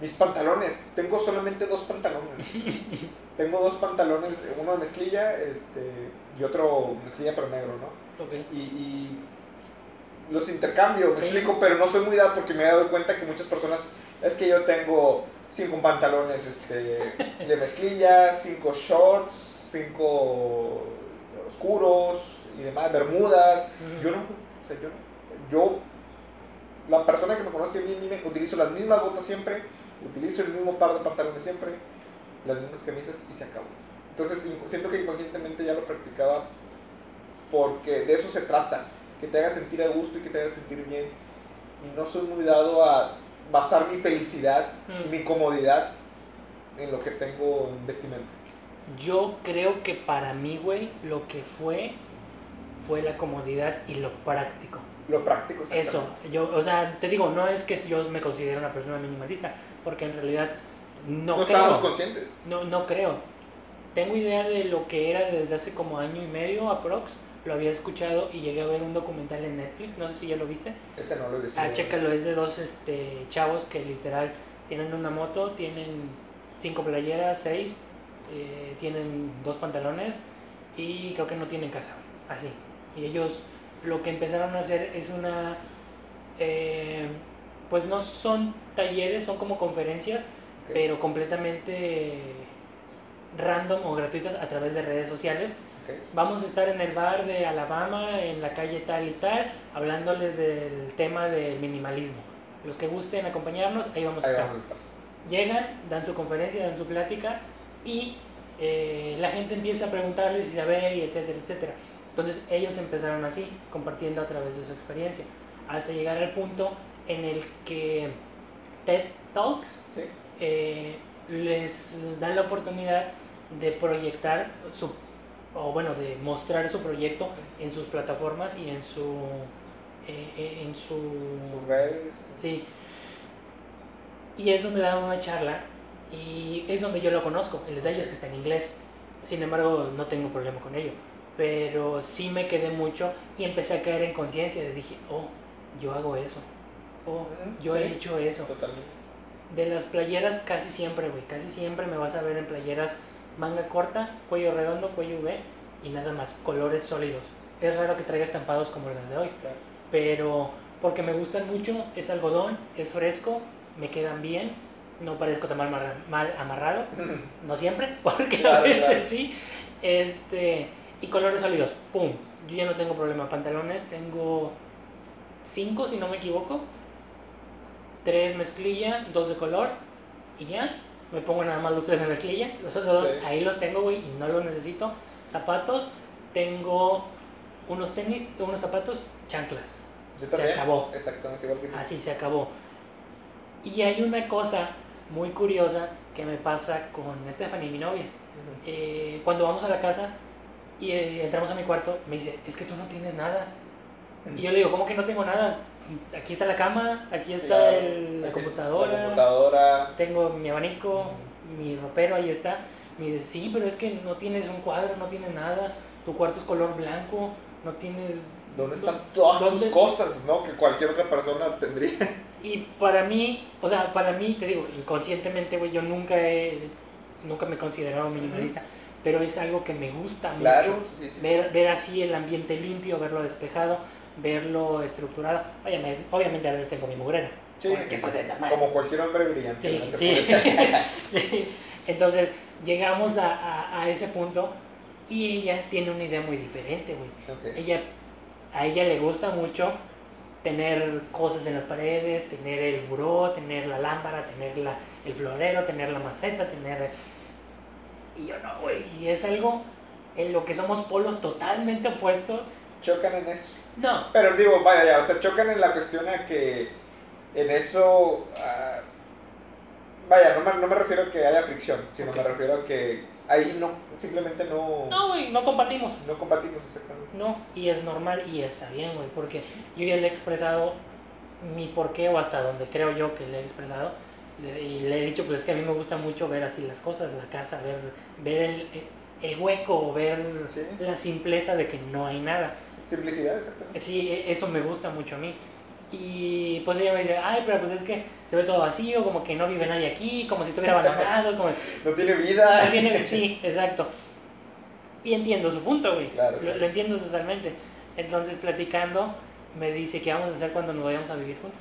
Mis pantalones, tengo solamente dos pantalones. tengo dos pantalones, uno de mezclilla este, y otro mezclilla pero negro, ¿no? Y, los intercambio, me explico, pero no soy muy dado porque me he dado cuenta que muchas personas, es que yo tengo cinco pantalones este, de mezclilla, cinco shorts, cinco oscuros, y demás, bermudas. Yo no, o sea, yo no. Yo, la persona que me conoce a mí, me utilizo las mismas botas siempre, utilizo el mismo par de pantalones siempre, las mismas camisas y se acabó. Entonces siento que inconscientemente ya lo practicaba porque de eso se trata, que te haga sentir a gusto y que te haga sentir bien. Y no soy muy dado a basar mi felicidad, mi comodidad en lo que tengo en vestimenta. Yo creo que para mí, güey, lo que fue fue la comodidad y lo práctico. Lo práctico, Eso, yo, o sea, te digo, no es que yo me considere una persona minimalista, porque en realidad no, no creo. estábamos conscientes. No, no creo. Tengo idea de lo que era desde hace como año y medio aprox, lo había escuchado y llegué a ver un documental en Netflix, no sé si ya lo viste. Ese no lo he visto. Ah, chécalo, es de dos este, chavos que literal tienen una moto, tienen cinco playeras, seis, eh, tienen dos pantalones y creo que no tienen casa, así. Y ellos lo que empezaron a hacer es una, eh, pues no son talleres, son como conferencias, pero completamente random o gratuitas a través de redes sociales. Vamos a estar en el bar de Alabama, en la calle tal y tal, hablándoles del tema del minimalismo. Los que gusten acompañarnos, ahí vamos a estar. vamos a estar. Llegan, dan su conferencia, dan su plática y eh, la gente empieza a preguntarles y saber y etcétera, etcétera. Entonces ellos empezaron así, compartiendo a través de su experiencia, hasta llegar al punto en el que TED Talks Sí. eh, les dan la oportunidad de proyectar su o bueno de mostrar su proyecto en sus plataformas y en su eh, eh, en su Sus redes. sí y es donde dan una charla y es donde yo lo conozco el detalle es que está en inglés sin embargo no tengo problema con ello pero sí me quedé mucho y empecé a caer en conciencia dije oh yo hago eso oh yo sí. he hecho eso Totalmente. de las playeras casi siempre, güey, casi siempre me vas a ver en playeras manga corta, cuello redondo, cuello V y nada más, colores sólidos. Es raro que traiga estampados como las de hoy, Claro. pero porque me gustan mucho, es algodón, es fresco, me quedan bien, no parezco tan mal, mal amarrado, no siempre, porque a Claro, veces claro. sí, este, y colores sólidos, pum, yo ya no tengo problema, pantalones tengo cinco si no me equivoco, tres mezclilla, dos de color y ya, me pongo nada más los tres en mezclilla, los otros dos Sí. ahí los tengo, güey, y no los necesito, zapatos, tengo unos tenis, unos zapatos, chanclas, Yo también. acabó. Exactamente igual que tú. así se acabó. Y hay una cosa muy curiosa que me pasa con Stephanie, mi novia. Eh, cuando vamos a la casa y eh, entramos a mi cuarto, me dice, es que tú no tienes nada. Y yo le digo, ¿cómo que no tengo nada? Aquí está la cama, aquí está Claro, el- la computadora, La computadora. tengo mi abanico, mi ropero, ahí está. Me dice, sí, pero es que no tienes un cuadro, no tienes nada, tu cuarto es color blanco, no tienes... ¿Dónde están todas ¿Dónde- tus cosas, no? Que cualquier otra persona tendría. Y para mí, o sea, para mí, te digo, inconscientemente, güey, yo nunca he, nunca me he considerado minimalista, pero es algo que me gusta Claro, mucho, sí, sí. ver, ver así el ambiente limpio, verlo despejado, verlo estructurado. Obviamente, obviamente a veces tengo mi mugrera. Sí. Como cualquier hombre brillante. ¿no? Entonces, llegamos a, a- a ese punto y ella tiene una idea muy diferente, güey. Ok. Ella, a ella le gusta mucho tener cosas en las paredes, tener el buró, tener la lámpara, tener la, el florero, tener la maceta, tener... Y yo no, güey. Y es algo en lo que somos polos totalmente opuestos. Chocan en eso. No, Pero digo, vaya, ya, o sea, chocan en la cuestión a que en eso. ah, vaya, no me, no me refiero a que haya fricción, sino me refiero a que ahí no, simplemente no. no, güey, no compartimos. no compartimos exactamente. No, y es normal y está bien, güey, porque yo ya le he expresado mi porqué o hasta donde creo yo que le he expresado. Y le he dicho, pues es que a mí me gusta mucho ver así las cosas, la casa, ver, ver el, el hueco, ver Sí. la simpleza de que no hay nada. Simplicidad, exactamente. Sí, e- eso me gusta mucho a mí. Y pues ella me dice, ay, pero pues es que se ve todo vacío, como que no vive nadie aquí, como si estuviera abandonado, como... No tiene vida. No tiene- sí, exacto. Y entiendo su punto, güey. Claro, Lo, lo entiendo totalmente. Entonces, platicando, me dice, ¿qué vamos a hacer cuando nos vayamos a vivir juntos?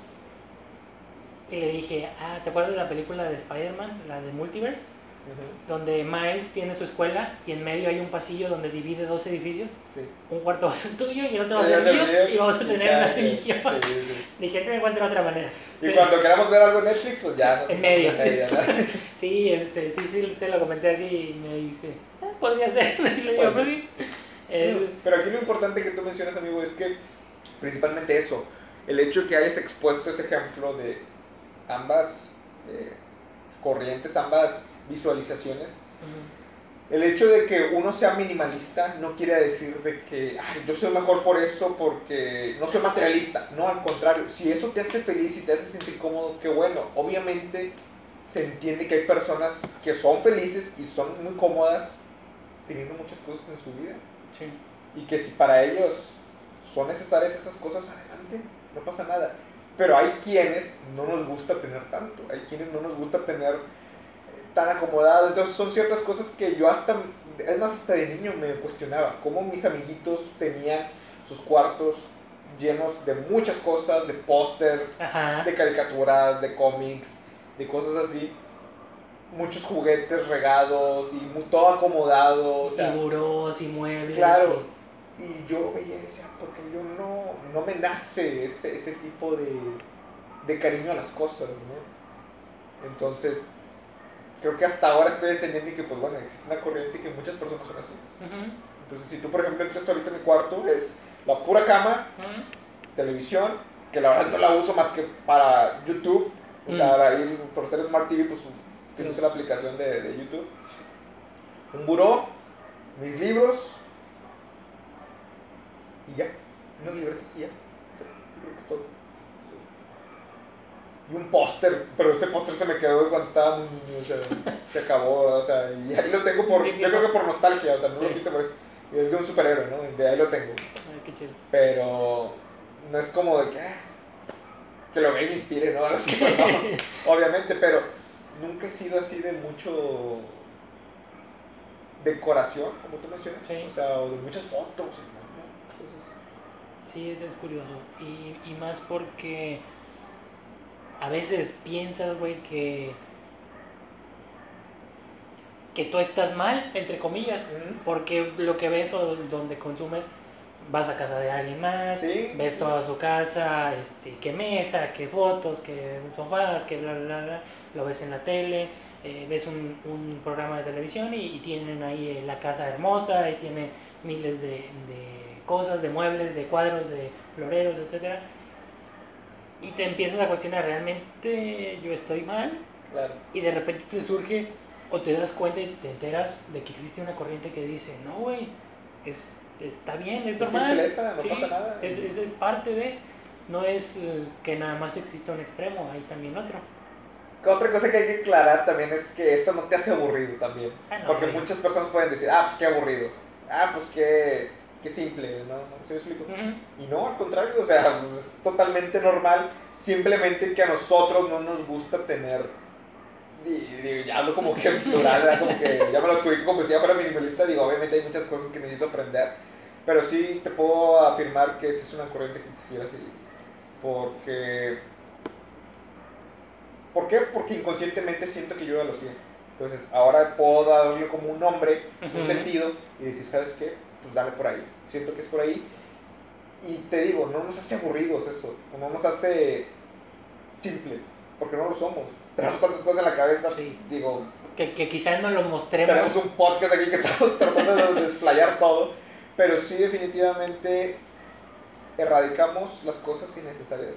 Y le dije, ah, ¿te acuerdas de la película de Spider-Man, la de Multiverse? Ujú, Donde Miles tiene su escuela y en medio hay un pasillo donde divide dos edificios. Sí. Un cuarto va a ser tuyo y el otro va a ser se mío. Y vamos a tener Ya, una división. sí, sí. Dije, no encuentro otra manera. Y cuando queramos ver algo en Netflix, pues ya nos En medio. Sí, este, sí, sí, se lo comenté así y me dice, "Ah, podría ser. Y le digo, Pues pues sí. Eh, Pero aquí lo importante que tú mencionas, amigo, es que principalmente eso, el hecho que hayas expuesto ese ejemplo de ambas eh, corrientes, ambas visualizaciones, ujú. el hecho de que uno sea minimalista no quiere decir de que "Ay, yo soy mejor por eso porque no soy materialista. No, al contrario, si eso te hace feliz y te hace sentir cómodo, qué bueno. Obviamente se entiende que hay personas que son felices y son muy cómodas teniendo muchas cosas en su vida. Sí. Y que si para ellos son necesarias esas cosas, adelante, no pasa nada. Pero hay quienes no nos gusta tener tanto, hay quienes no nos gusta tener eh, tan acomodado. Entonces son ciertas cosas que yo hasta, es más, hasta de niño me cuestionaba. Cómo mis amiguitos tenían sus cuartos llenos de muchas cosas, de pósters, de caricaturas, de cómics, de cosas así. Muchos juguetes regados y mu- todo acomodado. O sea, y burós y muebles. Claro. Y yo veía y decía, porque yo no, no me nace ese, ese tipo de, de cariño a las cosas, ¿no? Entonces, creo que hasta ahora estoy entendiendo que, pues bueno, existe una corriente y que muchas personas son así. y- Entonces, si tú, por ejemplo, entras ahorita en mi cuarto, es la pura cama, ujú. televisión, que la verdad no la uso más que para YouTube, o sea, para ir por ser Smart TV, pues utilizo Sí. la aplicación de, de YouTube. Un buró, mis libros y ya, unos libretos y ya. Sí, creo que es todo. Y un póster, pero ese póster se me quedó cuando estaba muy niño, o sea, se acabó, o sea, y ahí lo tengo por, yo creo que por nostalgia, o sea, no lo quito por eso. Y es de un superhéroe, ¿no? De ahí lo tengo. Ay, qué chido. Pero no es como de que, ah, que lo vea y me inspire, ¿no? Que no, obviamente, pero nunca he sido así de mucho decoración, como tú mencionas. Sí. O sea, o de muchas fotos. Sí, eso es curioso. Y, y más porque a veces piensas, güey, que que tú estás mal, entre comillas, porque lo que ves o donde consumes, vas a casa de alguien más, Sí, ves sí. toda su casa, este, qué mesa, qué fotos, qué sofás, qué bla, bla, bla, lo ves en la tele, eh, ves un, un programa de televisión y, y tienen ahí eh, la casa hermosa y tiene miles de, de cosas, de muebles, de cuadros, de floreros, etcétera Y te empiezas a cuestionar, ¿realmente yo estoy mal? claro. Y de repente te surge o te das cuenta y te enteras de que existe una corriente que dice, no, güey, es, está bien, es Es normal. simpleza, no pasa nada. Es, es, es parte de, no es eh, que nada más exista un extremo, hay también otro. Otra cosa que hay que aclarar también es que eso no te hace aburrido también. Ah, no, Porque güey. muchas personas pueden decir, ah, pues qué aburrido. Ah, pues qué, qué simple, ¿no? ¿Sí me explico? Ujú. Y no, al contrario, o sea, pues, es totalmente normal, simplemente que a nosotros no nos gusta tener, y, y ya hablo como que en plural, como que ya me lo explico como si ya fuera minimalista, digo, obviamente hay muchas cosas que necesito aprender, pero sí te puedo afirmar que esa es una corriente que quisiera seguir, porque, ¿por qué? Porque inconscientemente siento que yo ya lo hacía, entonces ahora puedo darle como un nombre, un Ujú. sentido, y decir, ¿sabes qué? Pues dale por ahí, siento que es por ahí, y te digo, no nos hace aburridos eso, no nos hace simples, porque no lo somos. Tenemos tantas cosas en la cabeza, Sí. digo, Que, que quizás no lo mostremos. tenemos un podcast aquí que estamos tratando de desplayar todo, pero sí definitivamente erradicamos las cosas innecesarias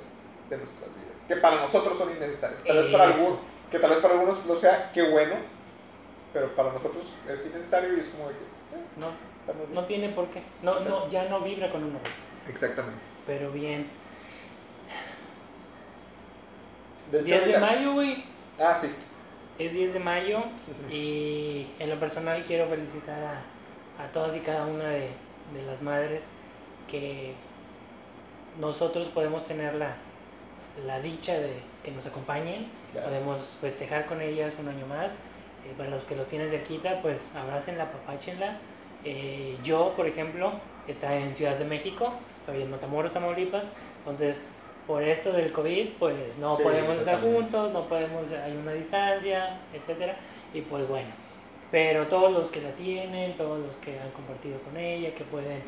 de nuestras vidas, que para nosotros son innecesarias. Tal vez para algunos, que tal vez para algunos lo sea, qué bueno, pero para nosotros es innecesario y es como de que, eh, No, no tiene por qué. No, no, ya no vibra con uno. Exactamente. Pero bien. De hecho, 10 de mayo, güey. Ah, sí. Es 10 de mayo y en lo personal quiero felicitar a, a todas y cada una de, de las madres que nosotros podemos tener la, la dicha de que nos acompañen, Claro. podemos festejar con ellas un año más. Eh, para los que los tienes cerquita, pues abrácenla, papáchenla. Eh, yo, por ejemplo, está en Ciudad de México, estoy en Matamoros, Tamaulipas, entonces por esto del COVID, pues no Sí, podemos estar juntos, no podemos, hay una distancia, etcétera, y pues bueno, pero todos los que la tienen, todos los que han compartido con ella, que pueden,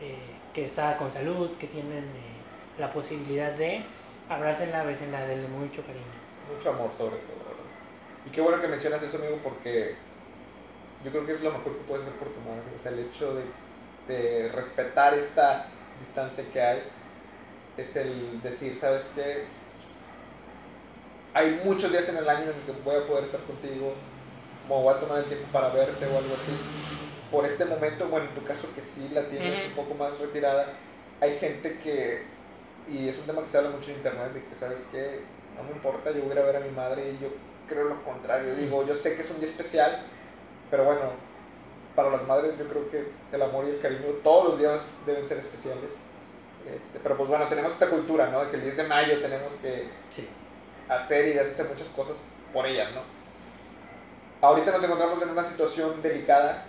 eh, que está con salud, que tienen eh, la posibilidad de, abrácenla, bésenla, denle mucho cariño. Mucho amor sobre todo. ¿verdad? Y qué bueno que mencionas eso, amigo, porque yo creo que es lo mejor que puedes hacer por tu madre. O sea, el hecho de, de respetar esta distancia que hay es el decir, ¿sabes qué? Hay muchos días en el año en el que voy a poder estar contigo, o voy a tomar el tiempo para verte o algo así. Por este momento, bueno, en tu caso que sí la tienes Ujú. un poco más retirada, hay gente que, y es un tema que se habla mucho en internet, de que, ¿sabes qué? No me importa, yo voy a ir a ver a mi madre y yo creo lo contrario. Digo, yo sé que es un día especial, pero bueno, para las madres yo creo que el amor y el cariño todos los días deben ser especiales. Este, pero pues bueno, tenemos esta cultura, ¿no? De que el 10 de mayo tenemos que Sí. hacer y deshacer muchas cosas por ellas, ¿no? Ahorita nos encontramos en una situación delicada,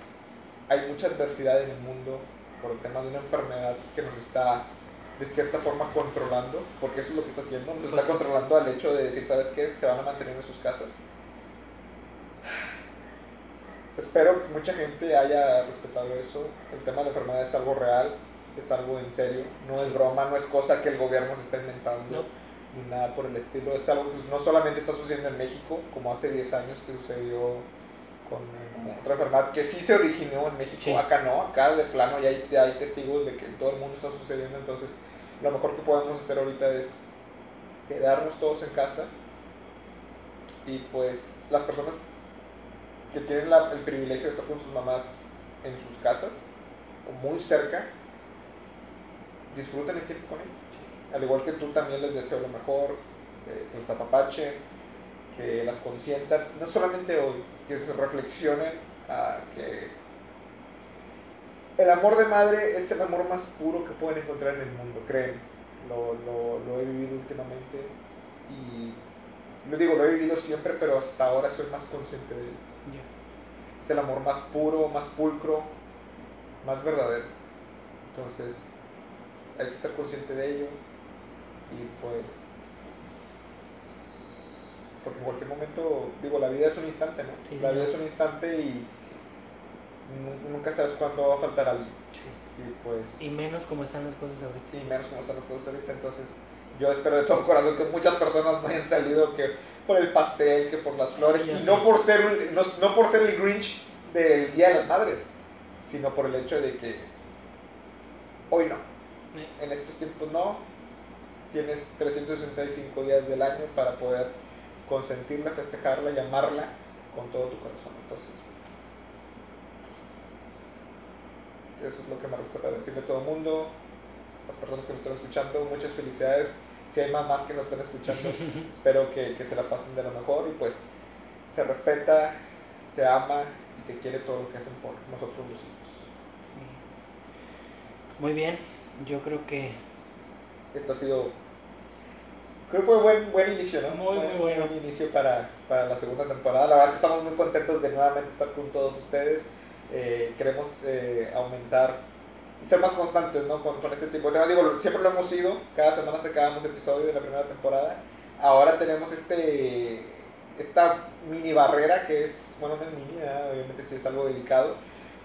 hay mucha adversidad en el mundo por el tema de una enfermedad que nos está de cierta forma controlando, porque eso es lo que está haciendo, nos Pues está sí. controlando al hecho de decir, ¿sabes qué? Se van a mantener en sus casas. Espero que mucha gente haya respetado eso. El tema de la enfermedad es algo real, es algo en serio, no es broma, no es cosa que el gobierno se está inventando No. ni nada por el estilo. Es algo que no solamente está sucediendo en México, como hace 10 años que sucedió con otra enfermedad que sí se originó en México, Sí. acá no, acá de plano ya hay, ya hay testigos de que en todo el mundo está sucediendo, entonces lo mejor que podemos hacer ahorita es quedarnos todos en casa y pues las personas que tienen la- el privilegio de estar con sus mamás en sus casas o muy cerca, disfruten el tiempo con ellas. Al igual que tú también les deseo lo mejor, eh, que les apapachen, que las consientan, no solamente hoy, que se reflexionen a que el amor de madre es el amor más puro que pueden encontrar en el mundo, créeme. Lo, lo, lo he vivido últimamente y lo digo, lo he vivido siempre, pero hasta ahora soy más consciente de él. Ya. Es el amor más puro, más pulcro, más verdadero. Entonces, hay que estar consciente de ello y pues porque en cualquier momento, digo, la vida es un instante, ¿no? Sí, la vida es un instante y nu- nunca sabes cuándo va a faltar alguien. Sí. Y pues Y menos como están las cosas ahorita. y menos como están las cosas ahorita, entonces yo espero de todo corazón que muchas personas no hayan salido que por el pastel, que por las flores, y no por ser no, no por ser el Grinch del Día de las Madres, sino por el hecho de que hoy no, en estos tiempos no, tienes 365 días del año para poder consentirla, festejarla y amarla con todo tu corazón, entonces eso es lo que me resta para decirle a todo el mundo, las personas que nos están escuchando, muchas felicidades. Si hay mamás que nos están escuchando, espero que, que se la pasen de lo mejor y pues se respeta, se ama y se quiere todo lo que hacen por nosotros los hijos. Sí. Muy bien, yo creo que Esto ha sido, creo que fue buen, buen inicio, ¿no? Muy, buen, muy bueno. buen inicio para, para la segunda temporada. La verdad es que estamos muy contentos de nuevamente estar con todos ustedes. Eh, queremos eh, aumentar y ser más constantes ¿no? con, con este tipo de temas. Digo, siempre lo hemos sido, cada semana sacábamos episodios de la primera temporada. Ahora tenemos este esta mini barrera que es, bueno, no es mini, ¿verdad? obviamente sí es algo delicado,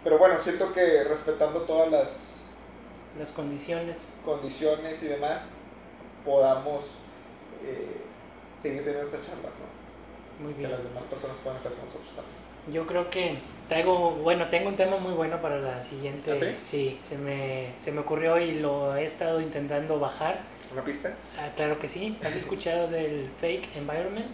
pero bueno, siento que respetando todas las las condiciones. condiciones y demás, podamos eh, seguir teniendo esta charla, ¿no? Muy Que bien. las demás personas puedan estar con nosotros también. Yo creo que traigo, bueno, tengo un tema muy bueno para la siguiente. ¿Ah, sí? se me, se me ocurrió y lo he estado intentando bajar. ¿Una pista? Ah, claro que sí. ¿Has escuchado del fake environment?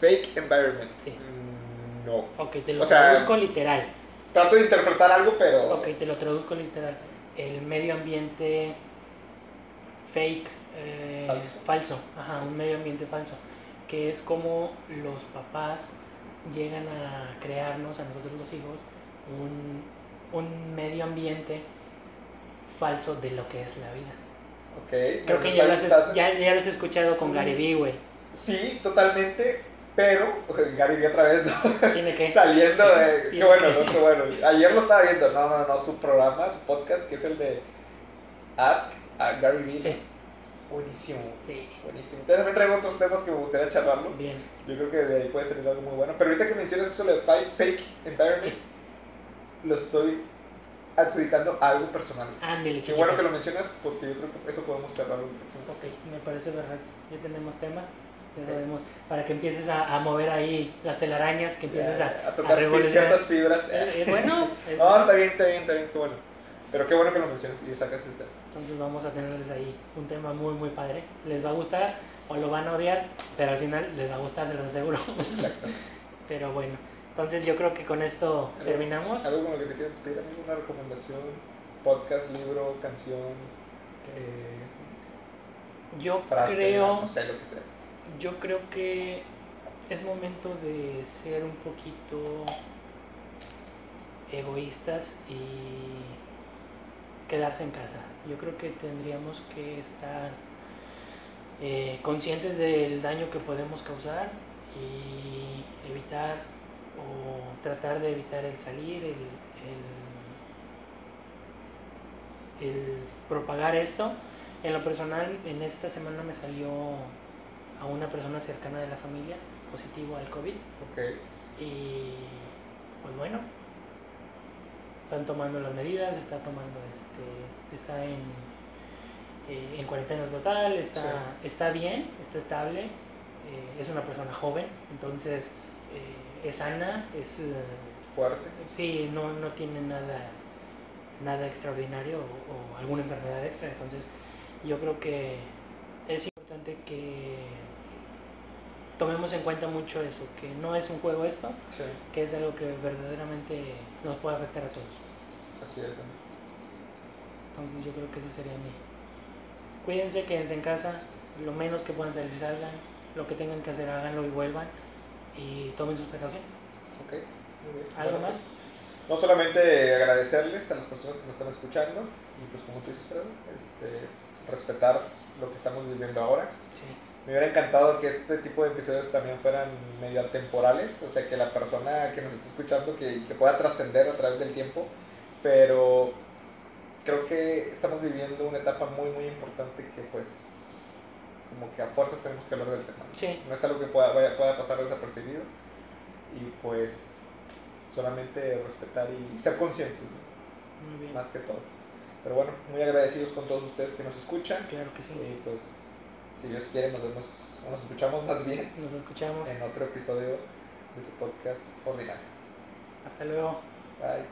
Fake environment. Sí. Mm, No. Ok, te lo O sea- traduzco literal. Trato de interpretar algo, pero. Ok, te lo traduzco literal. El medio ambiente fake, eh, Falso. falso, ajá, un medio ambiente falso, que es como los papás llegan a crearnos, a nosotros los hijos, un, un medio ambiente falso de lo que es la vida. Ok. Creo que ya lo, has, ya, ya lo has escuchado con Gary Vee, güey. Sí, totalmente. Pero, Gary vi otra vez, ¿no? Tiene que... Saliendo de. Qué bueno, que- ¿no? Qué bueno. Ayer lo estaba viendo. No, no, no. Su programa, su podcast, que es el de Ask a Gary Vee. Sí, Buenísimo. sí, Buenísimo. Entonces también traigo otros temas que me gustaría charlarlos. bien. Yo creo que de ahí puede salir algo muy bueno. Pero ahorita que mencionas eso de fake, fake environment, lo estoy adjudicando a algo personal. Ándale, Qué bueno que lo mencionas porque yo creo que eso podemos charlarlo Ok, me parece perfecto. Ya tenemos tema. Ya sabemos, para que empieces a, a mover ahí las telarañas, que empieces a, a tocar revolucionar. ciertas fibras. Eh, eh, bueno, eh, No, está bien, está bien, está bien, qué bueno. Pero qué bueno que lo mencionas y sacas este. Entonces vamos a tenerles ahí un tema muy muy padre. Les va a gustar o lo van a odiar, pero al final les va a gustar, se los aseguro. Exacto. pero bueno, entonces yo creo que con esto terminamos. ¿Algo con lo que te quieras pedir, amigo? ¿Una recomendación? ¿Podcast, libro, canción? Eh, Yo frase, creo, no sé, lo que sea. yo creo que es momento de ser un poquito egoístas y quedarse en casa. Yo creo que tendríamos que estar eh, conscientes del daño que podemos causar y evitar o tratar de evitar el salir, el, el, el propagar esto. En lo personal, en esta semana me salió a una persona cercana de la familia positivo al COVID. Ok. Y pues bueno, están tomando las medidas, está tomando este, está en, eh, en cuarentena total, está, está bien, está estable, eh, es una persona joven, entonces eh, es sana, es Fuerte. sí, no, no tiene nada, nada extraordinario o, o alguna enfermedad extra, entonces yo creo que es importante que tomemos en cuenta mucho eso, que no es un juego esto, Sí. que es algo que verdaderamente nos puede afectar a todos. Así es. Entonces yo creo que ese sería mi... Cuídense, quédense en casa, lo menos que puedan salir salgan, lo que tengan que hacer háganlo y vuelvan y tomen sus precauciones. Ok. Muy bien. ¿Algo Bueno, más? pues, no solamente agradecerles a las personas que nos están escuchando y pues como tú dices, este, respetar lo que estamos viviendo ahora. Sí. Me hubiera encantado que este tipo de episodios también fueran medio atemporales, o sea, que la persona que nos está escuchando que, que pueda trascender a través del tiempo, pero creo que estamos viviendo una etapa muy, muy importante que pues como que a fuerzas tenemos que hablar del tema. Sí. No es algo que pueda, vaya- pueda pasar desapercibido y pues solamente respetar y ser conscientes, ¿no? Muy bien. más que todo. Pero bueno, muy agradecidos con todos ustedes que nos escuchan. Claro que sí. Y pues, si Dios quiere, nos vemos, nos escuchamos más bien. Nos escuchamos. En otro episodio de su podcast ordinario. Hasta luego. Bye.